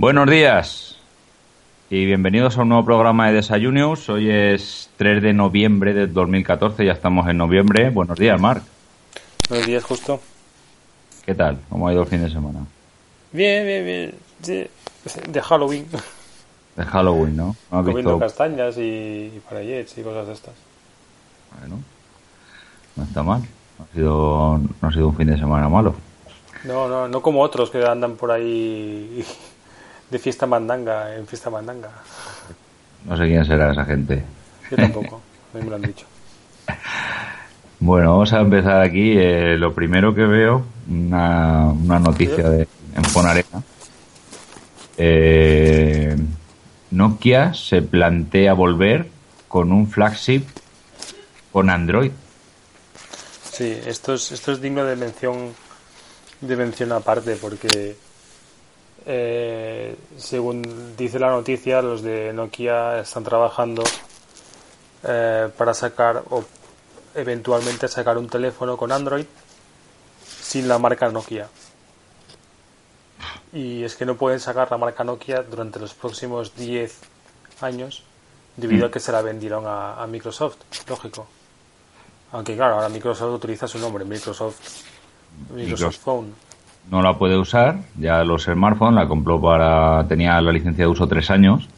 Buenos días y bienvenidos a un nuevo programa de Desayunios. Hoy es 3 de noviembre del 2014, ya estamos en noviembre. Buenos días, Marc. Buenos días, justo. ¿Qué tal? ¿Cómo ha ido el fin de semana? Bien, bien, bien. Sí, De Halloween. De Halloween, ¿no? ¿No Comiendo visto? castañas y, y parallets y cosas de estas. Bueno, no está mal. No ha, sido, no ha sido un fin de semana malo. No, no, no como otros que andan por ahí de fiesta mandanga, en fiesta mandanga. No sé quién será esa gente. Yo tampoco, a mí me lo han dicho. Bueno, vamos a empezar aquí. Eh, lo primero que veo, una, una noticia de, en Fonarena. Eh, Nokia se plantea volver con un flagship con Android. Sí, esto es, esto es digno de mención, de mención aparte porque eh, según dice la noticia, los de Nokia están trabajando eh, para sacar o eventualmente sacar un teléfono con Android sin la marca Nokia. Y es que no pueden sacar la marca Nokia durante los próximos 10 años debido a que se la vendieron a, a Microsoft, lógico. Aunque claro, ahora Microsoft utiliza su nombre, Microsoft, Microsoft Microsoft. Phone. No la puede usar, ya los smartphones la compró para. tenía la licencia de uso tres años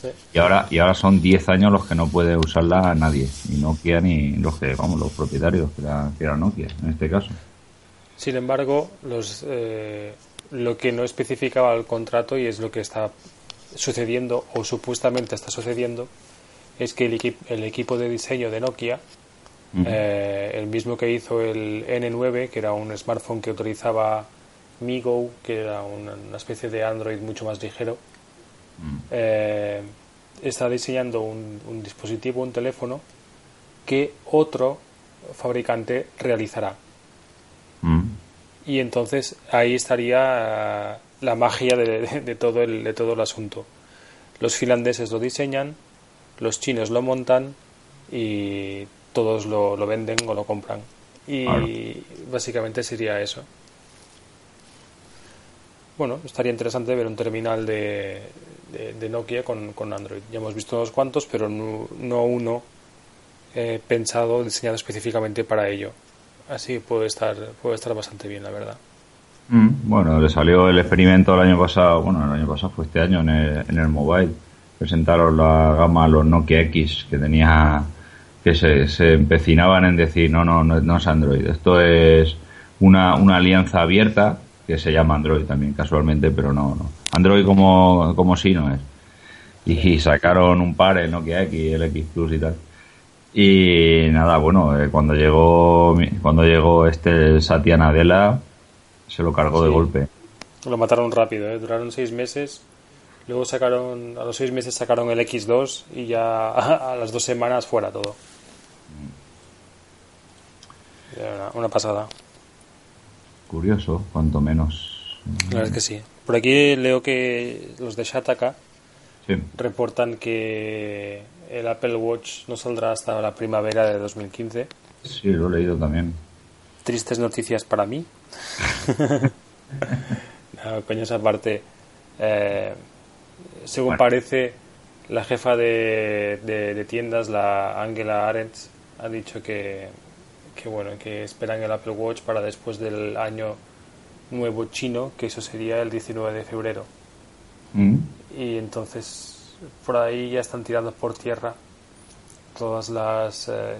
Sí. y ahora, y ahora son 10 años los que no puede usarla nadie, ni Nokia ni los que, vamos, los propietarios, que era, que era Nokia en este caso. Sin embargo, los, eh, lo que no especificaba el contrato y es lo que está sucediendo o supuestamente está sucediendo es que el, equi- el equipo de diseño de Nokia, eh, el mismo que hizo el N9, que era un smartphone que utilizaba MiGo, que era una, una especie de Android mucho más ligero, eh, está diseñando un, un dispositivo, un teléfono que otro fabricante realizará. Mm. Y entonces ahí estaría eh, la magia de, de- de todo el, de todo el asunto. Los finlandeses lo diseñan, los chinos lo montan y todos lo, lo venden o lo compran. Y Claro. básicamente sería eso. Bueno, estaría interesante ver un terminal de, de- Nokia con, con Android. Ya hemos visto unos cuantos, pero no, no uno eh, pensado, diseñado específicamente para ello. Así puede estar, puede estar bastante bien, la verdad. Mm, Bueno, le salió el experimento el año pasado, bueno, el año pasado fue este año en el, en el mobile. Presentaron la gama, los Nokia X, que tenía, que se, se empecinaban en decir, no, no, no, no es Android, esto es una, una alianza abierta que se llama Android también, casualmente, pero no, no. Android como, como sí no es. Y, sacaron un par, el Nokia X, el X Plus y tal. Y nada, bueno, eh, cuando llegó, cuando llegó este Satya Nadella, se lo cargó de golpe. Lo mataron rápido, ¿eh? duraron seis meses. Luego sacaron, a los seis meses sacaron el X2 y ya a las dos semanas fuera todo. Era Una, una pasada. Curioso, cuanto menos. Es que sí. Por aquí leo que los de Shataka Sí. reportan que el Apple Watch no saldrá hasta la primavera de 2015. Sí, lo he leído también. Tristes noticias para mí. no, coño, esa parte. eh, según Bueno. parece, la jefa de, de- de tiendas, la Angela Arendt, ha dicho que, que bueno, que esperan el Apple Watch para después del año nuevo chino, que eso sería el 19 de febrero. Mm. Y entonces por ahí ya están tirando por tierra todas las eh,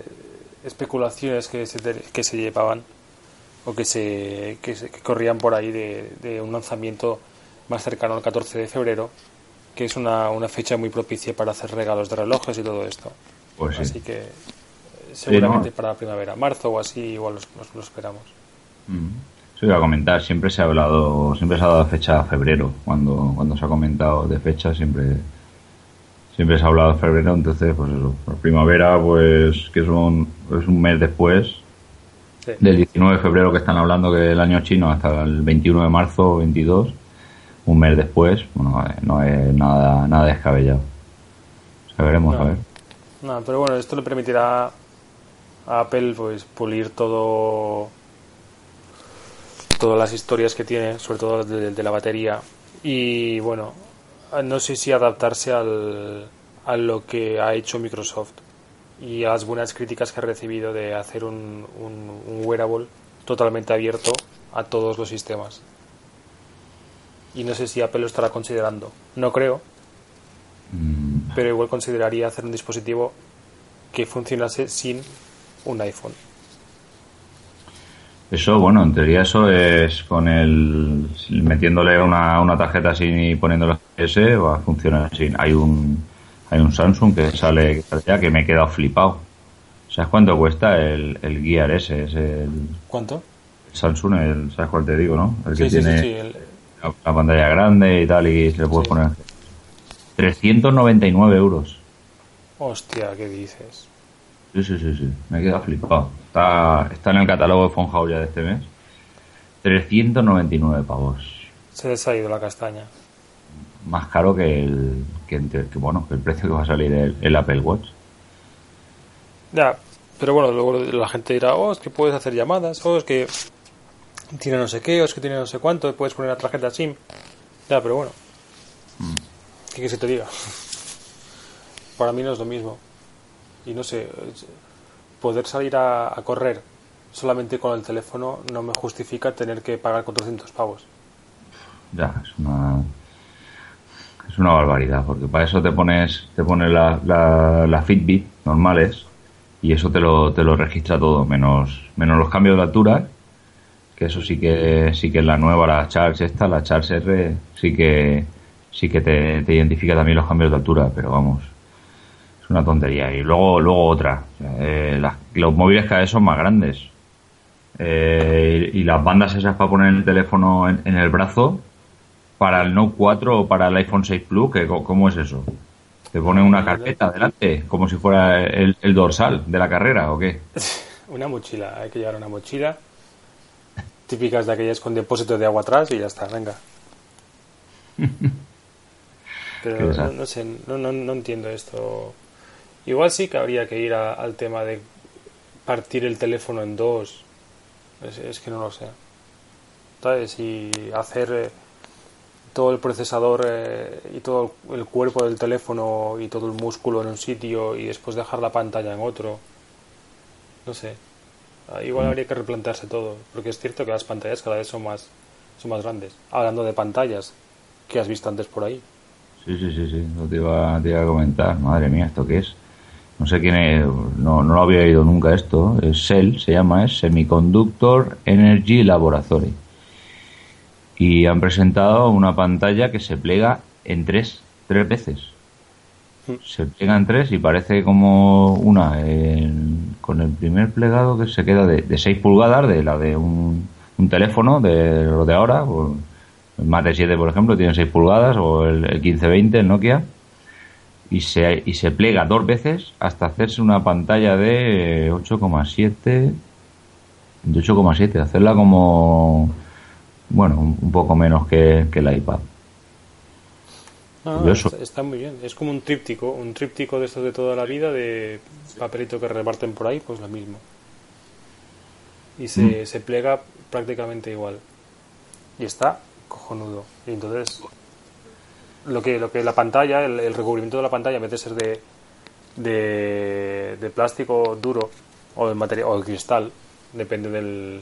especulaciones que se, que se llevaban o que se, que se- que corrían por ahí de, de un lanzamiento más cercano al 14 de febrero, que es una, una fecha muy propicia para hacer regalos de relojes y todo esto. Pues sí. Así que seguramente para la primavera, marzo o así, igual lo esperamos. Eso iba a comentar, siempre se ha hablado, siempre se ha dado fecha a febrero, cuando, cuando se ha comentado de fecha siempre siempre se ha hablado de febrero, entonces pues eso, primavera pues que son es un mes después Sí. del 19 de febrero que están hablando que el año chino hasta el 21 de marzo o 22, un mes después, bueno, no es nada nada descabellado. O sea, veremos No. a ver. No, pero bueno, esto le permitirá a Apple pues pulir todo todas las historias que tiene, sobre todo de, de la batería Y bueno, no sé si adaptarse al, a lo que ha hecho Microsoft y a las buenas críticas que ha recibido de hacer un, un, wearable totalmente abierto a todos los sistemas. Y no sé si Apple lo estará considerando. No creo. Mm. Pero igual consideraría hacer un dispositivo que funcionase sin un iPhone. Eso, bueno, en teoría eso es con el metiéndole una, una tarjeta sin y poniéndole S va a funcionar así. Hay un hay un Samsung que sale ya que me he quedado flipado. ¿Sabes cuánto cuesta el, el Gear S? Es el, ¿Cuánto? Samsung, el, ¿sabes cuál te digo, no? El que tiene la, pantalla grande y tal y se le puede poner 399 euros. Hostia, ¿qué dices? Sí, sí, sí, sí. Me he quedado flipado. Está, está en el catálogo de Fonhouse ya de este mes. 399 pavos. Se les ha ido la castaña. Más caro que el, que, bueno, que el precio que va a salir el, Apple Watch. Ya, pero bueno, luego la gente dirá, oh, es que puedes hacer llamadas, oh, es que tiene no sé qué, o es que tiene no sé cuánto, puedes poner la tarjeta SIM. Ya, pero bueno. Mm. ¿Qué que se te diga? Para mí no es lo mismo y no sé, poder salir a, correr solamente con el teléfono no me justifica tener que pagar 400 pavos. Ya, es una es una barbaridad, porque para eso te pones te pones la, la, Fitbit normales y eso te lo, te lo registra todo, menos menos los cambios de altura, que eso sí que sí que es la nueva, la Charge esta, la Charge R, sí que sí que te, te identifica también los cambios de altura, pero vamos, una tontería. Y luego, luego otra. Eh, los móviles cada vez son más grandes. Eh, y, las bandas esas para poner el teléfono en, el brazo, para el Note 4 o para el iPhone 6 Plus, que, ¿cómo es eso? ¿Te pone una carpeta delante? Como si fuera el, dorsal de la carrera o qué? Una mochila, hay que llevar una mochila. Típicas de aquellas con depósitos de agua atrás y ya está, venga. Pero no, sé, no, no, no entiendo esto. Igual sí que habría que ir al tema de partir el teléfono en dos. Es, que no lo sé. ¿Sabes? Y hacer eh, todo el procesador eh, y todo el cuerpo del teléfono y todo el músculo en un sitio y después dejar la pantalla en otro. No sé. Ah, igual habría que replantearse todo. Porque es cierto que las pantallas cada vez son más, son más grandes. Hablando de pantallas que has visto antes por ahí. Sí, sí, sí, sí. Lo te iba, te iba a comentar. Madre mía, ¿esto qué es? No sé quién es, no, no lo había oído nunca esto, es SEL, se llama, es Semiconductor Energy Laboratory. Y han presentado una pantalla que se plega en tres, tres veces. Se plega en tres y parece como una con el primer plegado que se queda de, de 6 pulgadas, de la de un, un teléfono, de lo de ahora, el Mate 7 por ejemplo tiene 6 pulgadas, o el, el 1520, el Nokia y se, y se plega dos veces hasta hacerse una pantalla de 8,7 de 8,7 hacerla como bueno un poco menos que, que el iPad. Ah, está, muy bien. Es como un tríptico un tríptico de estos de toda la vida de papelito que reparten por ahí pues lo mismo. Y se, mm. se plega prácticamente igual. Y está cojonudo. Y entonces lo que, lo que la pantalla, el, recubrimiento de la pantalla, en vez de ser de, de, plástico duro o de material o de cristal, depende del,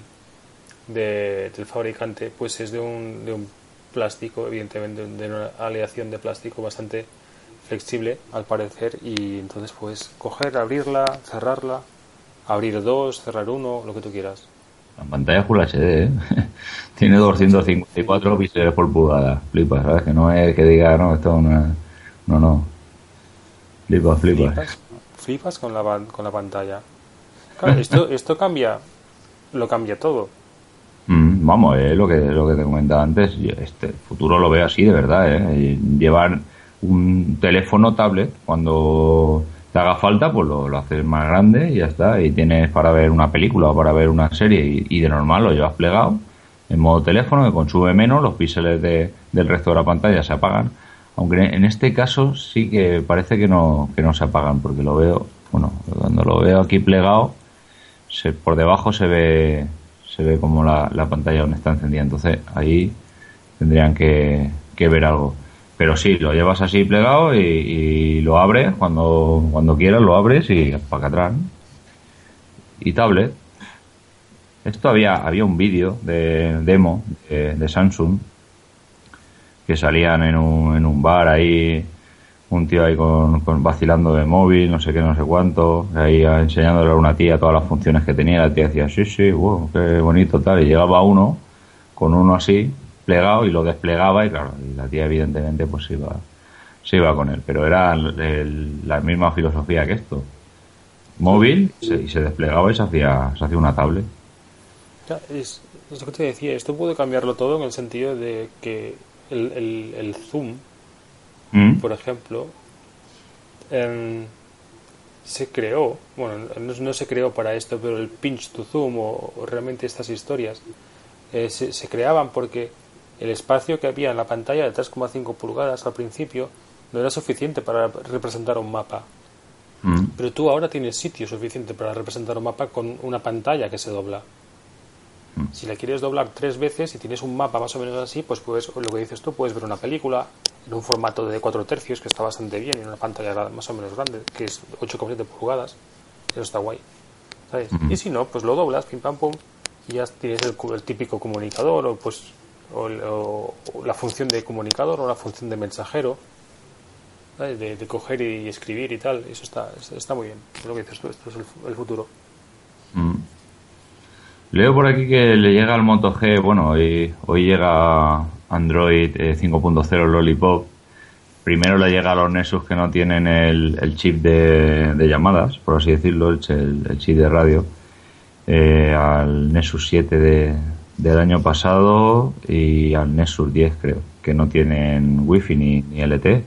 del fabricante, pues es de un, de un plástico, evidentemente, de una aleación de plástico bastante flexible al parecer y entonces puedes coger, abrirla, cerrarla, abrir dos, cerrar uno, lo que tú quieras. La pantalla Full HD, ¿eh? Tiene 254 píxeles por pulgada. Flipa, ¿sabes? Que no es que diga, no, esto es una... No, no. Flipa, flipa. Flipas, con, la, con la pantalla. esto, esto cambia... Lo cambia todo. Mm, vamos, es lo que, lo que te comentaba antes. Este futuro lo veo así, de verdad, ¿eh? Llevar un teléfono tablet cuando te haga falta, pues lo, haces más grande y ya está. Y tienes para ver una película o para ver una serie y, de normal lo llevas plegado en modo teléfono que consume menos, los píxeles de, del resto de la pantalla se apagan. Aunque en este caso sí que parece que no, que no se apagan porque lo veo, bueno, cuando lo veo aquí plegado, se, por debajo se ve, se ve como la, la pantalla aún está encendida. Entonces ahí tendrían que, que ver algo. Pero sí, lo llevas así plegado y, lo abres cuando, cuando quieras, lo abres y para atrás. Y tablet. Esto había, había un vídeo de demo de, Samsung que salían en un, en un bar ahí, un tío ahí con, vacilando de móvil, no sé qué, no sé cuánto, ahí enseñándole a una tía todas las funciones que tenía. La tía decía, sí, sí, wow, qué bonito tal. Y llegaba uno con uno así y lo desplegaba y claro, y la tía evidentemente pues iba, se iba con él, pero era la misma filosofía que esto. Móvil y se desplegaba y se hacía, se hacía una tablet. Es, lo que te decía, esto puede cambiarlo todo en el sentido de que el, el, zoom, ¿Mm? por ejemplo, em, se creó, bueno, no, se creó para esto, pero el pinch to zoom o, realmente estas historias eh, se, se, creaban porque el espacio que había en la pantalla de 3,5 pulgadas al principio no era suficiente para representar un mapa. Mm. Pero tú ahora tienes sitio suficiente para representar un mapa con una pantalla que se dobla. Mm. Si la quieres doblar tres veces y tienes un mapa más o menos así, pues puedes, lo que dices tú, puedes ver una película en un formato de 4 tercios que está bastante bien, en una pantalla más o menos grande, que es 8,7 pulgadas. Eso está guay. ¿sabes? Mm. Y si no, pues lo doblas, pim pam pum, y ya tienes el, el típico comunicador o pues o, la función de comunicador o la función de mensajero, de, coger y escribir y tal. Eso está, está muy bien. Es lo que dices tú, esto es el, futuro. Mm. Leo por aquí que le llega al Moto G, bueno, hoy, hoy llega Android 5.0 eh, Lollipop. Primero le llega a los Nexus que no tienen el, chip de, llamadas, por así decirlo, el, el chip de radio, eh, al Nexus 7 de, del año pasado y al Nexus 10 creo, que no tienen wifi ni, ni LTE.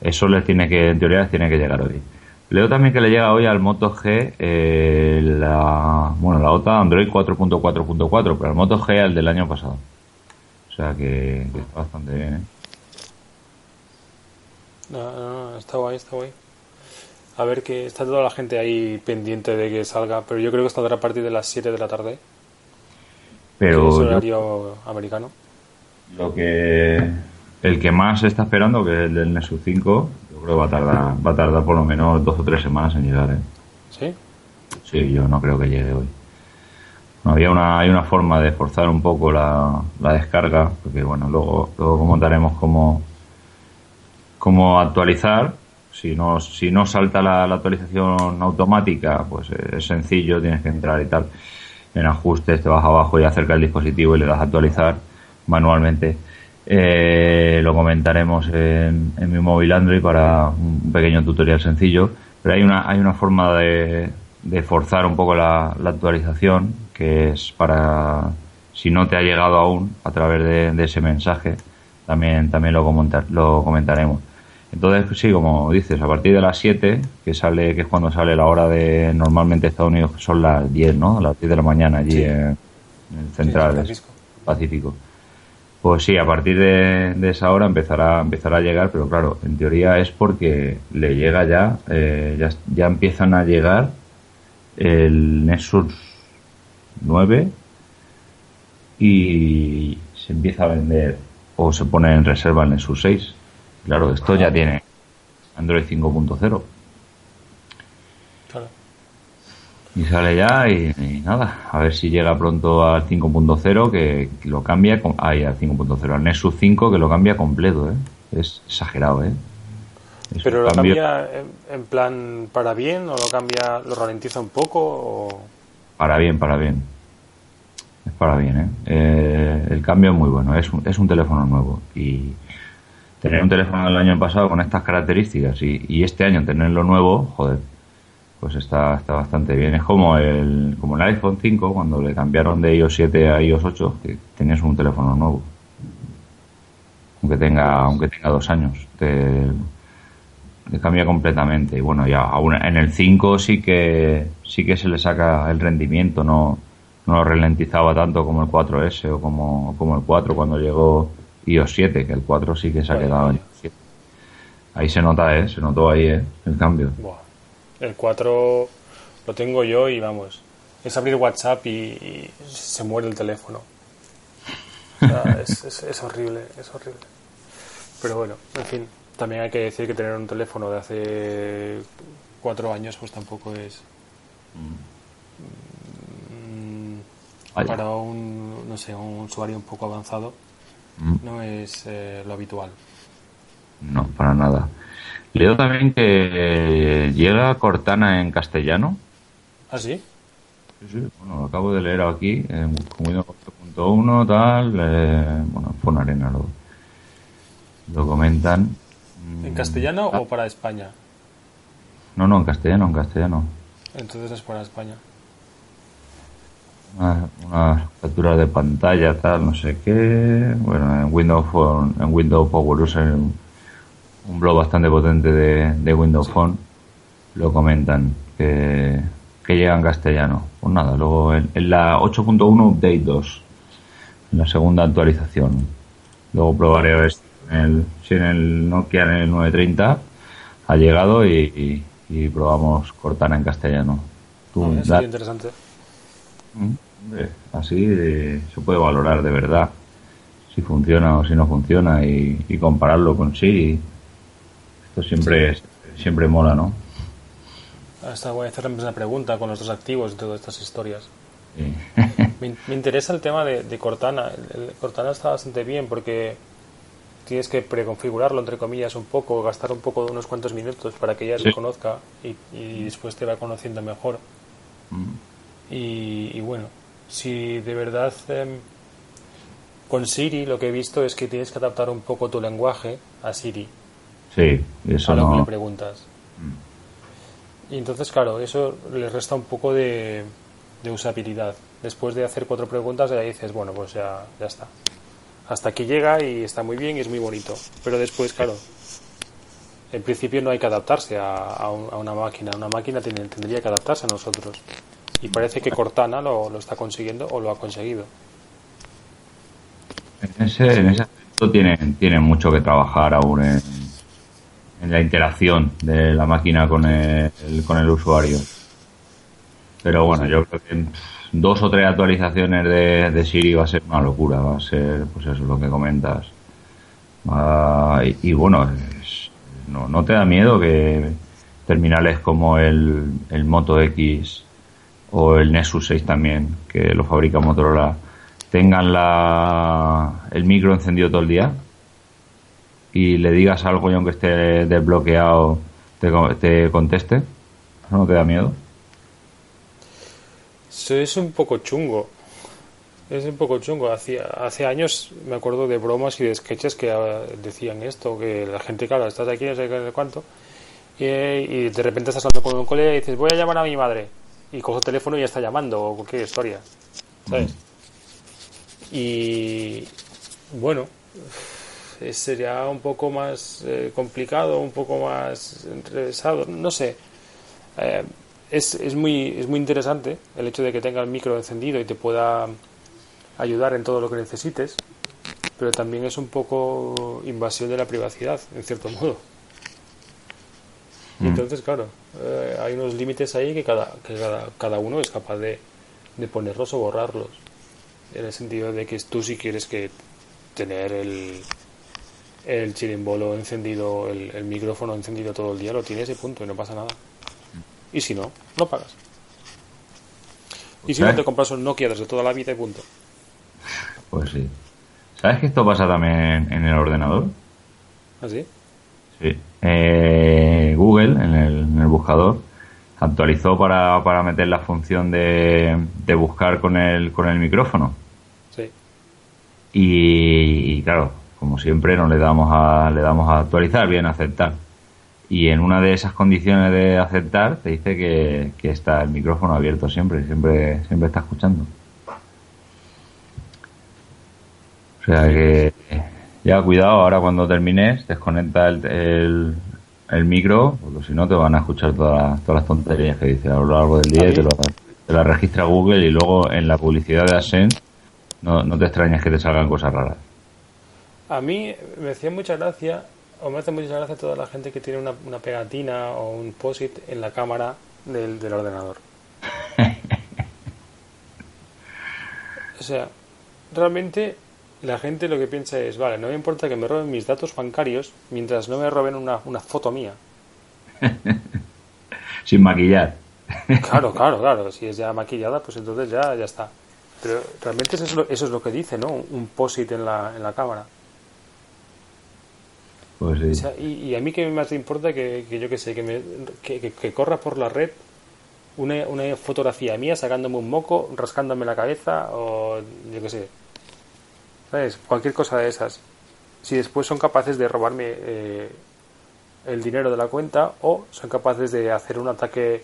Eso les tiene que, en teoría, les tiene que llegar hoy. Leo también que le llega hoy al Moto G eh, la, bueno, la OTA Android 4.4.4, pero el Moto G al del año pasado. O sea que, está bastante bien, ¿eh? Está guay, está guay. A ver que está toda la gente ahí pendiente de que salga, pero yo creo que estará a partir de las 7 de la tarde. Pero ¿Es horario americano? Lo que el que más se está esperando, que es el del Nexus 5, yo creo que va a tardar, va a tardar por lo menos dos o tres semanas en llegar, ¿eh? ¿Sí? Sí, yo no creo que llegue hoy. No, había una, hay una forma de forzar un poco la, la descarga, porque bueno, luego, luego comentaremos cómo, cómo actualizar. Si no, si no salta la, la actualización automática, pues es sencillo, tienes que entrar y tal en ajustes te vas abajo y acerca el dispositivo y le das a actualizar manualmente. Eh, lo comentaremos en, mi móvil Android para un pequeño tutorial sencillo, pero hay una, hay una forma de, de forzar un poco la, actualización que es para si no te ha llegado aún a través de, ese mensaje también también lo, comentar, lo comentaremos entonces, sí, como dices, a partir de las 7, que sale que es cuando sale la hora de normalmente Estados Unidos, que son las 10, ¿no? las 10 de la mañana allí en, el central Pacífico. Pues sí, a partir de, esa hora empezará, empezará a llegar, pero claro, en teoría es porque le llega ya, eh, ya, ya empiezan a llegar el Nexus 9 y se empieza a vender o se pone en reserva el Nexus 6 Claro, esto ya tiene Android 5.0. Claro. Y sale ya y, nada, a ver si llega pronto al 5.0 que, lo cambia, ahí al 5.0, al Nexus 5 que lo cambia completo, ¿eh? Es exagerado, ¿eh? ¿Pero lo cambia en, plan para bien o lo cambia, lo ralentiza un poco o...? Para bien, para bien. Es para bien, ¿eh? eh el cambio es muy bueno, es un, es un teléfono nuevo y tener un teléfono del año pasado con estas características y, este año tenerlo nuevo, joder, pues está, está bastante bien. Es como el, como el iPhone 5 cuando le cambiaron de iOS 7 a iOS 8, que tenías un teléfono nuevo. Aunque tenga, aunque tenga dos años. Te, cambia completamente. Y bueno, ya aún en el 5 sí que, sí que se le saca el rendimiento, no, no lo ralentizaba tanto como el 4S o como, como el 4 cuando llegó iOS 7, que el 4 sí que se ha quedado en 7. Ahí se nota, ¿eh? Se notó ahí, ¿eh? El cambio. El 4 lo tengo yo y vamos. Es abrir WhatsApp y, se muere el teléfono. es, es, horrible, es horrible. Pero bueno, en fin, también hay que decir que tener un teléfono de hace cuatro años pues tampoco es... Mm, para un, no sé, un usuario un poco avanzado mm. No es eh, lo habitual. No, para nada. Leo también que llega Cortana en castellano. ¿Ah, sí? Sí, sí. Bueno, lo acabo de leer aquí, en Windows 8.1, tal. Eh, bueno, Fon Arena lo, lo comentan. ¿En castellano o para España? No, no, en castellano, en castellano. Entonces es para España. Una, captura de pantalla, tal, no sé qué. Bueno, en Windows Phone, en Windows Power User, un blog bastante potente de, de Windows Phone, lo comentan que, que llega en castellano. Pues nada, luego en, la 8.1 Update 2, en la segunda actualización. Luego probaré a ver si en el, Nokia en el 930 ha llegado y y probamos Cortana en castellano. Tú, ah, interesante. Mm, así eh, se puede valorar de verdad si funciona o si no funciona y, compararlo con sí. Esto siempre, siempre mola, ¿no? Esta voy a hacer una pregunta con los dos activos y todas estas historias. me, interesa el tema de, Cortana. Cortana está bastante bien porque tienes que preconfigurarlo, entre comillas, un poco, gastar un poco de unos cuantos minutos para que ella te conozca y, después te va conociendo mejor. Mm. Y, bueno, si de verdad em, con Siri lo que he visto es que tienes que adaptar un poco tu lenguaje a Siri. Sí, eso a lo que le preguntas. Mm. Y entonces, claro, eso le resta un poco de, de usabilidad. Después de hacer cuatro preguntas, ya dices, bueno, pues ya, ya está hasta aquí llega y está muy bien y es muy bonito. Pero después, claro, en principio no hay que adaptarse a, una máquina. Una máquina tiene, tendría que adaptarse a nosotros. Y parece que Cortana lo, lo está consiguiendo o lo ha conseguido. En ese, aspecto tienen, tiene mucho que trabajar aún en, la interacción de la máquina con el, con el usuario. Pero bueno, yo creo que dos o tres actualizaciones de, Siri va a ser una locura, va a ser, pues eso, lo que comentas. y, bueno, no, no te da miedo que terminales como el, el Moto X o el Nexus 6 también, que lo fabrica Motorola, tengan la, el micro encendido todo el día y le digas algo y aunque esté desbloqueado te, te conteste. no te da miedo? es un poco chungo. Es un poco chungo. Hace, hace años me acuerdo de bromas y de sketches que ah, decían esto, que la gente, claro, estás aquí, no sé cuánto, y, de repente estás hablando con un colega y dices, voy a llamar a mi madre. Y cojo el teléfono y ya está llamando, o cualquier historia. ¿Sabes? Mm. Y bueno, sería un poco más eh, complicado, un poco más enrevesado, no sé. Eh, es, es, muy, es muy interesante el hecho de que tenga el micro encendido y te pueda ayudar en todo lo que necesites, pero también es un poco invasión de la privacidad, en cierto modo. Mm. Entonces, claro, eh, hay unos límites ahí que cada, que cada, cada uno es capaz de, de, ponerlos o borrarlos. En el sentido de que tú si quieres que tener el, el chirimbolo encendido, el, el micrófono encendido todo el día, lo tienes y punto, y no pasa nada. Y si no, no pagas. Y si no, te compras un Nokia desde toda la vida y punto. Pues sí. ¿Sabes que esto pasa también en el ordenador? ¿Ah, sí? Sí. Eh, Google, en el, buscador, actualizó para, para meter la función de, de buscar con el, con el micrófono. Sí. Y, y, claro, como siempre, no le damos a, le damos a actualizar, bien, a aceptar y en una de esas condiciones de aceptar te dice que, está el micrófono abierto siempre, siempre, siempre está escuchando. O sea que ya cuidado, ahora cuando termines desconecta el, el, micro, porque si no te van a escuchar todas, todas las tonterías que dice a lo largo del día y te, lo, te la registra Google y luego en la publicidad de Ascend no, no te extrañas que te salgan cosas raras. A mí me hacía mucha gracia o me hace mucha gracia toda la gente que tiene una, una pegatina o un POSIT en la cámara del, del ordenador. o sea, realmente la gente lo que piensa es, vale, no me importa que me roben mis datos bancarios mientras no me roben una, una foto mía. Sin maquillar. Claro, claro, claro. Si es ya maquillada, pues entonces ya, ya está. Pero realmente eso es lo, eso es lo que dice, ¿no? Un posit en la, en la cámara. Pues sí. O sea, y, y a mí que más me importa que, que yo que sé, que, me, que, que- que corra por la red una, una fotografía mía sacándome un moco, rascándome la cabeza o yo que sé. ¿Sabes? Cualquier cosa de esas. Si después son capaces de robarme eh, el dinero de la cuenta o son capaces de hacer un ataque,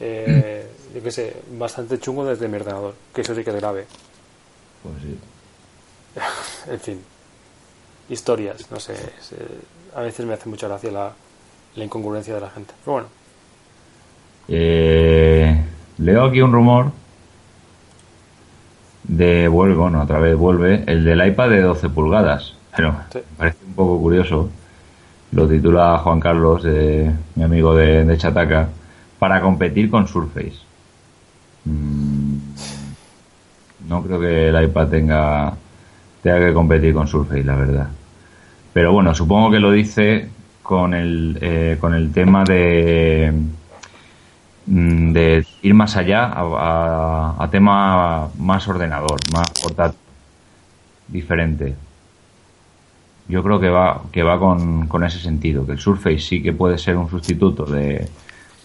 eh, yo que sé, bastante chungo desde mi ordenador, que eso sí que es grave. Pues sí. En fin, historias, no sé. es, eh, a veces me hace mucha gracia la, la incongruencia de la gente. Pero bueno, Eh, leo aquí un rumor de vuelve, bueno, otra vez vuelve, el del iPad de 12 pulgadas. Pero Sí. me parece un poco curioso. Lo titula Juan Carlos, mi amigo de, de Chataca, para competir con Surface. Mm, no creo que el iPad tenga, tenga que competir con Surface, la verdad. Pero bueno, supongo que lo dice con el, eh, con el tema de, de ir más allá a, a- a tema más ordenador, más portátil, diferente. Yo creo que va, que va con, con ese sentido, que el Surface sí que puede ser un sustituto de,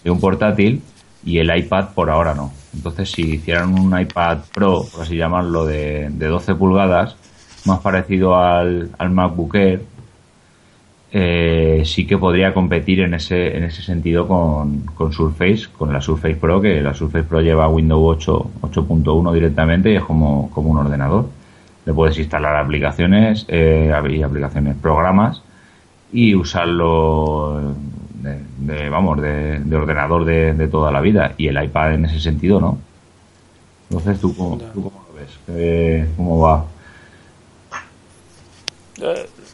de un portátil y el iPad por ahora no. Entonces si hicieran un iPad Pro, por así llamarlo, de, de 12 pulgadas, más parecido al, al MacBook eh, sí que podría competir en ese, en ese sentido con, con Surface, con la Surface Pro, que la Surface Pro lleva Windows 8, 8.1 directamente y es como, como un ordenador. Le puedes instalar aplicaciones, eh, y aplicaciones, programas y usarlo de, de, vamos, de, de ordenador de, de toda la vida. Y el iPad en ese sentido no. Entonces, ¿tú cómo, tú cómo lo ves? ¿Qué- ¿Cómo va?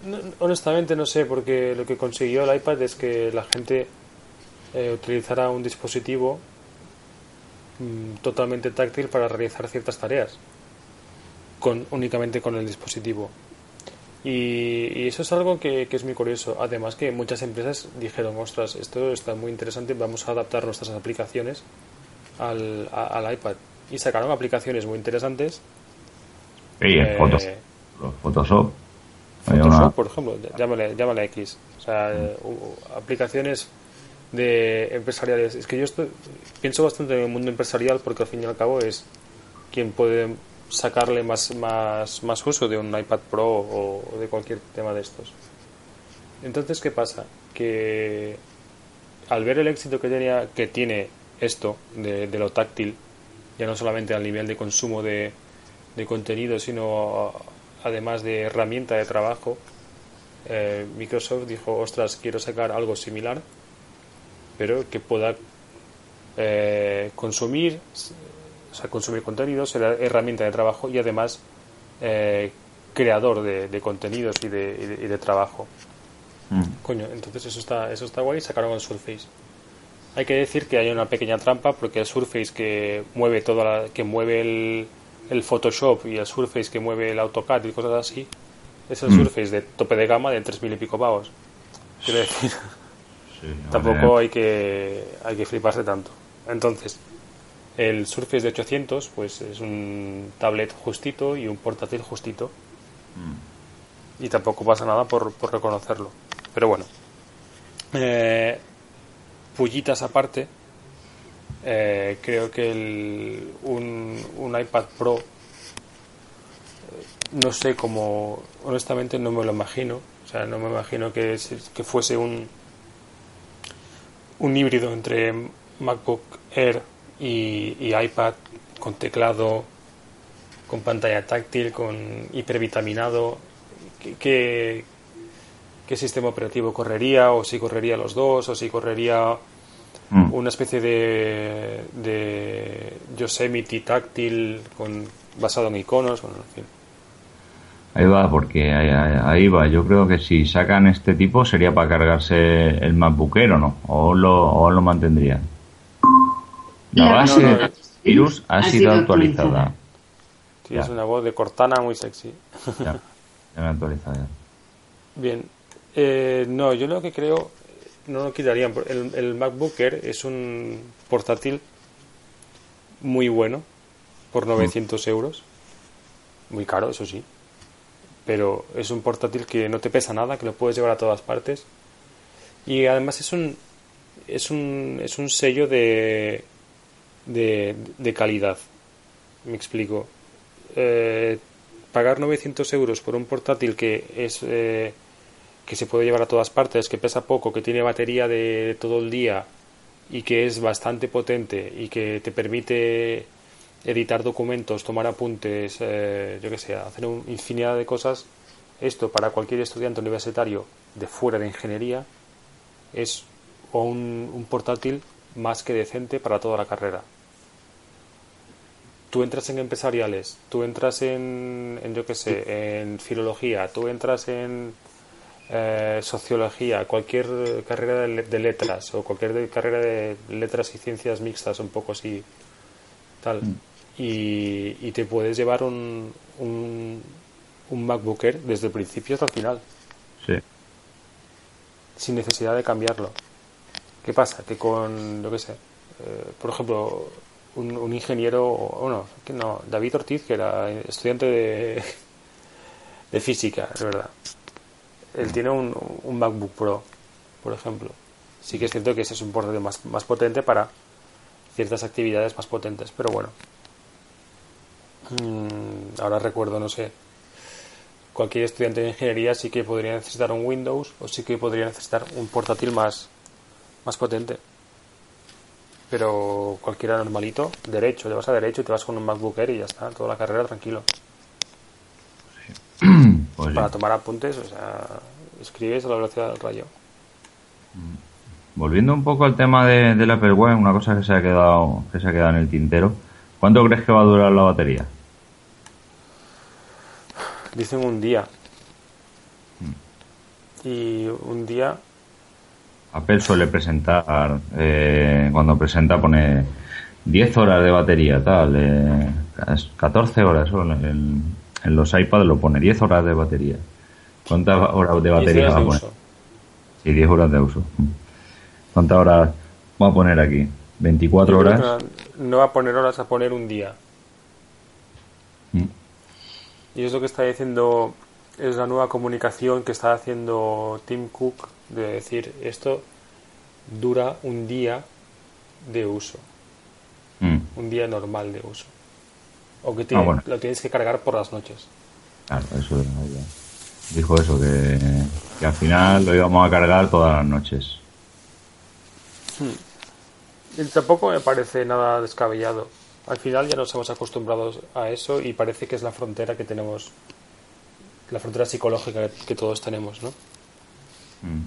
No- honestamente no sé, porque lo que consiguió el iPad es que la gente eh, utilizara un dispositivo mm, totalmente táctil para realizar ciertas tareas, con, únicamente con el dispositivo. Y, y eso es algo que, que es muy curioso. Además que muchas empresas dijeron, ostras, esto está muy interesante, vamos a adaptar nuestras aplicaciones al, a- al iPad. Y sacaron aplicaciones muy interesantes. Sí, en Eh, Photoshop. Photoshop. Una- por ejemplo, llámale, llámale X. O sea, eh, u- u- aplicaciones de empresariales. Es que yo estoy, pienso bastante en el mundo empresarial porque al fin y al cabo es quien puede sacarle más, más, más uso de un iPad Pro o, o de cualquier tema de estos. Entonces, ¿qué pasa? Que al ver el éxito que tenía que tiene esto de, de lo táctil, ya no solamente al nivel de consumo de, de contenido, sino además de herramienta de trabajo, eh, Microsoft dijo, ostras, quiero sacar algo similar, pero que pueda eh, consumir, o sea, consumir contenidos, ser herramienta de trabajo y además eh, creador de, de contenidos y de, y de- y de trabajo. Mm. Coño, entonces eso está, eso está guay, sacaron el Surface. Hay que decir que hay una pequeña trampa porque el Surface que mueve toda la, que mueve el, el Photoshop y el Surface que mueve el AutoCAD y cosas así es el Mm. Surface de tope de gama de 3.000 y pico pavos. Quiero decir, Sí, tampoco hay que hay que fliparse tanto. Entonces, el Surface de 800 pues es un tablet justito y un portátil justito y tampoco pasa nada por, por reconocerlo. Pero bueno, eh, pullitas aparte, eh, creo que el, un, un iPad Pro, eh, no sé cómo, honestamente no me lo imagino, o sea, no me imagino que, que fuese un, un híbrido entre MacBook Air y, y iPad con teclado, con pantalla táctil, con hipervitaminado. ¿Qué, qué, qué sistema operativo correría? ¿O si correría los dos? ¿O si correría Mm. una especie de, de Yosemite táctil con, basado en iconos? Bueno, en fin. Ahí va, porque ahí, ahí- va. Yo creo que si sacan este tipo sería para cargarse el MacBook Air o no, o lo, o lo mantendrían. La base no, no, del virus ha, ha sido sido actualizada. actualizada. Tienes Ya. una voz de Cortana muy sexy. Ya, ya me he actualizado ya. Bien. Eh, no, yo lo que creo, no lo quitarían. El, el MacBook Air es un portátil muy bueno por 900 euros. Muy caro, eso sí. Pero es un portátil que no te pesa nada, que lo puedes llevar a todas partes. Y además es un es un, es un sello de, de, de calidad. Me explico. Eh, pagar 900 euros por un portátil que es eh, que se puede llevar a todas partes, que pesa poco, que tiene batería de todo el día y que es bastante potente y que te permite editar documentos, tomar apuntes, eh, yo que sé, hacer una infinidad de cosas. Esto para cualquier estudiante universitario de fuera de ingeniería es un, un portátil más que decente para toda la carrera. Tú entras en empresariales, tú entras en, en yo qué sé, en filología, tú entras en eh, sociología, cualquier carrera de, de letras o cualquier de- carrera de letras y ciencias mixtas, un poco así, tal. Y, y te puedes llevar un, un, un MacBook Air desde el principio hasta el final, Sí. sin necesidad de cambiarlo. ¿Qué pasa? Que con, yo qué sé, eh, por ejemplo, un, un ingeniero, o bueno, que no, David Ortiz, que era estudiante de, de física, es verdad. Él tiene un, un MacBook Pro, por ejemplo. Sí que es cierto que ese es un portátil más, más potente para ciertas actividades más potentes, pero bueno. Mm, ahora recuerdo, no sé. Cualquier estudiante de ingeniería sí que podría necesitar un Windows o sí que podría necesitar un portátil más, más potente. Pero cualquiera normalito, derecho, te vas a derecho y te vas con un MacBook Air y ya está, toda la carrera tranquilo. Pues Para tomar apuntes, o sea, escribes a la velocidad del rayo. Volviendo un poco al tema de, del Apple Watch, una cosa que se ha quedado que se ha quedado en el tintero. ¿Cuánto crees que va a durar la batería? Dicen un día. Y un día, Apple suele presentar, eh, cuando presenta pone 10 horas de batería, tal, eh, 14 horas son, en, en los iPads lo pone 10 horas de batería. ¿Cuántas horas de 10 batería va a poner? Sí, 10 horas de uso. ¿Cuántas horas va a poner aquí? 24 Yo creo horas. no va a poner horas, a poner un día. Mm. Y es lo que está diciendo, es la nueva comunicación que está haciendo Tim Cook de decir esto dura un día de uso, Mm. un día normal de uso. O que tiene- Ah, bueno. lo tienes que cargar por las noches. Claro, eso es, ya. dijo eso, que, que al final lo íbamos a cargar todas las noches. Y tampoco me parece nada descabellado. Al final ya nos hemos acostumbrado a eso y parece que es la frontera que tenemos, la frontera psicológica que, todos tenemos, ¿no? Mm.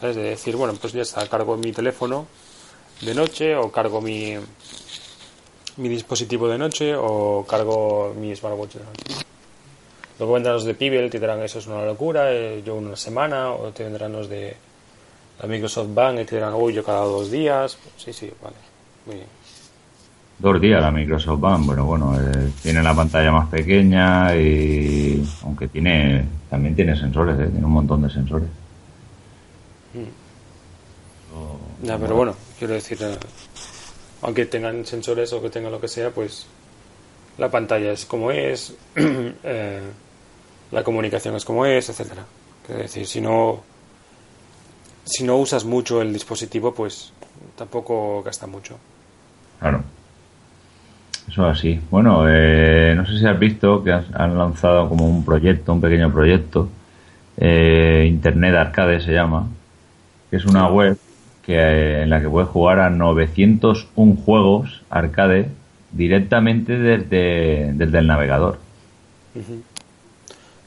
¿Sabes? De decir, bueno, pues ya está, cargo mi teléfono de noche o cargo mi, mi dispositivo de noche o cargo mi smartwatch de noche. Luego vendrán los de Pibel, te dirán eso es una locura, eh, yo una semana, o te vendrán los de la Microsoft Bank y te dirán, uy, yo cada dos días. Sí, sí, vale, muy bien. Dos días la Microsoft Band, bueno, bueno, eh, tiene la pantalla más pequeña y aunque tiene, también tiene sensores, eh, tiene un montón de sensores. Ya, pero bueno, quiero decir, eh, aunque tengan sensores o que tengan lo que sea, pues la pantalla es como es, eh, la comunicación es como es, etcétera. Quiero decir, si no si no usas mucho el dispositivo, pues tampoco gasta mucho. Claro. Eso así. Bueno, eh, no sé si has visto que has- han lanzado como un proyecto, un pequeño proyecto, eh, Internet Arcade se llama, que es una web que, en la que puedes jugar a 901 juegos arcade directamente desde, desde el navegador.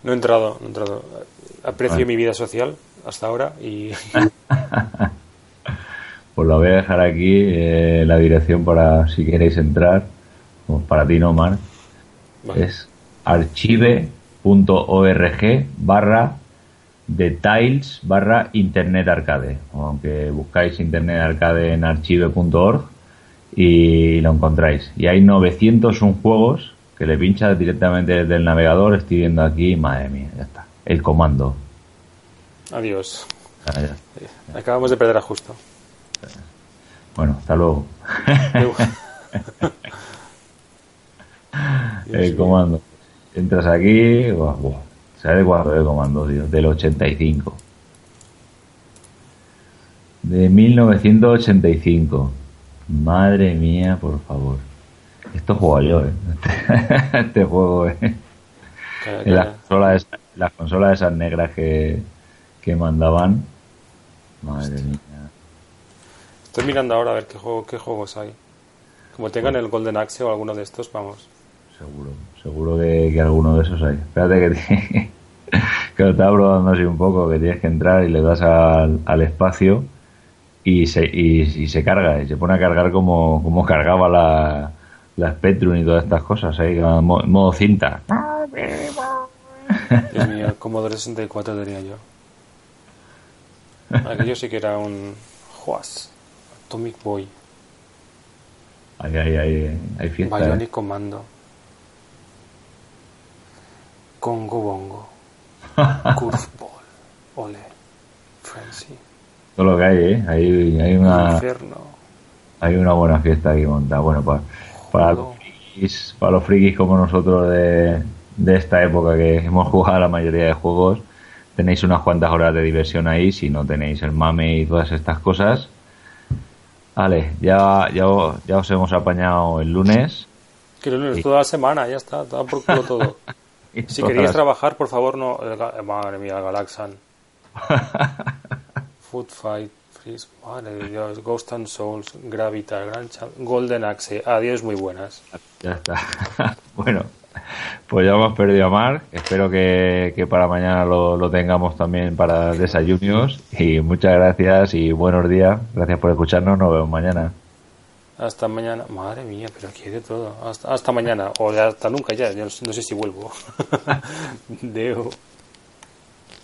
No he entrado, no he entrado. Aprecio Vale. mi vida social hasta ahora y Pues lo voy a dejar aquí, eh, la dirección para si queréis entrar, o para ti no. Vale. es archive.org barra details barra internet arcade aunque buscáis internet arcade en archive.org y lo encontráis y hay 901 juegos que le pinchas directamente desde el navegador, estoy viendo aquí, madre mía, ya está. El comando. Adiós. Ah, ya. Acabamos de perder a justo. Bueno, hasta luego. el comando. Entras aquí, buah, buah. ¿Sabes cuándo el comando, tío? Del 85. De 1985. Madre mía, por favor. Esto juego yo, ¿eh? este juego, ¿eh? En las consolas, esas- las consolas esas negras que, que mandaban. Madre mía. Estoy mirando ahora a ver qué, juego, qué juegos hay. Como tengan el Golden Axe o alguno de estos, vamos. Seguro, seguro que, que alguno de esos hay. Espérate que, te- que lo estaba probando así un poco, que tienes que entrar y le das al, al espacio y se, y, y se carga, y se pone a cargar como, como cargaba la, la Spectrum y todas estas cosas, ahí, en mo- modo cinta. Dios mío, el Commodore 64 tenía yo. Aquello sí que era un... Juas. Atomic Boy. Ahí, ahí, ahí, hay fiesta. ¿eh? Bionic Commando. Congo Bongo. Curveball. Ole. Frenzy. Todo lo que hay, ¿eh? Hay, hay, una, Inferno. hay una buena fiesta aquí montada. Bueno, para, para, frikis, para los frikis como nosotros de, de esta época que hemos jugado la mayoría de juegos, tenéis unas cuantas horas de diversión ahí. Si no tenéis el mame y todas estas cosas. Vale, ya, ya, ya os hemos apañado el lunes. Que el lunes, toda la semana, ya está, da por culo todo. Y Si queréis trabajar, por favor, no. ga- madre mía, Galaxan. Food Fight, Freeze, madre de Dios, Ghost and Souls, Gravitar, Grand Golden Axe. Adiós, muy buenas. Ya está. bueno, pues ya hemos perdido a Mark. Espero que, que para mañana lo, lo tengamos también para desayunos. Y muchas gracias y buenos días. Gracias por escucharnos. Nos vemos mañana. Hasta mañana. Madre mía, pero aquí hay de todo. Hasta, hasta mañana. O hasta nunca ya. No sé si vuelvo. Deo.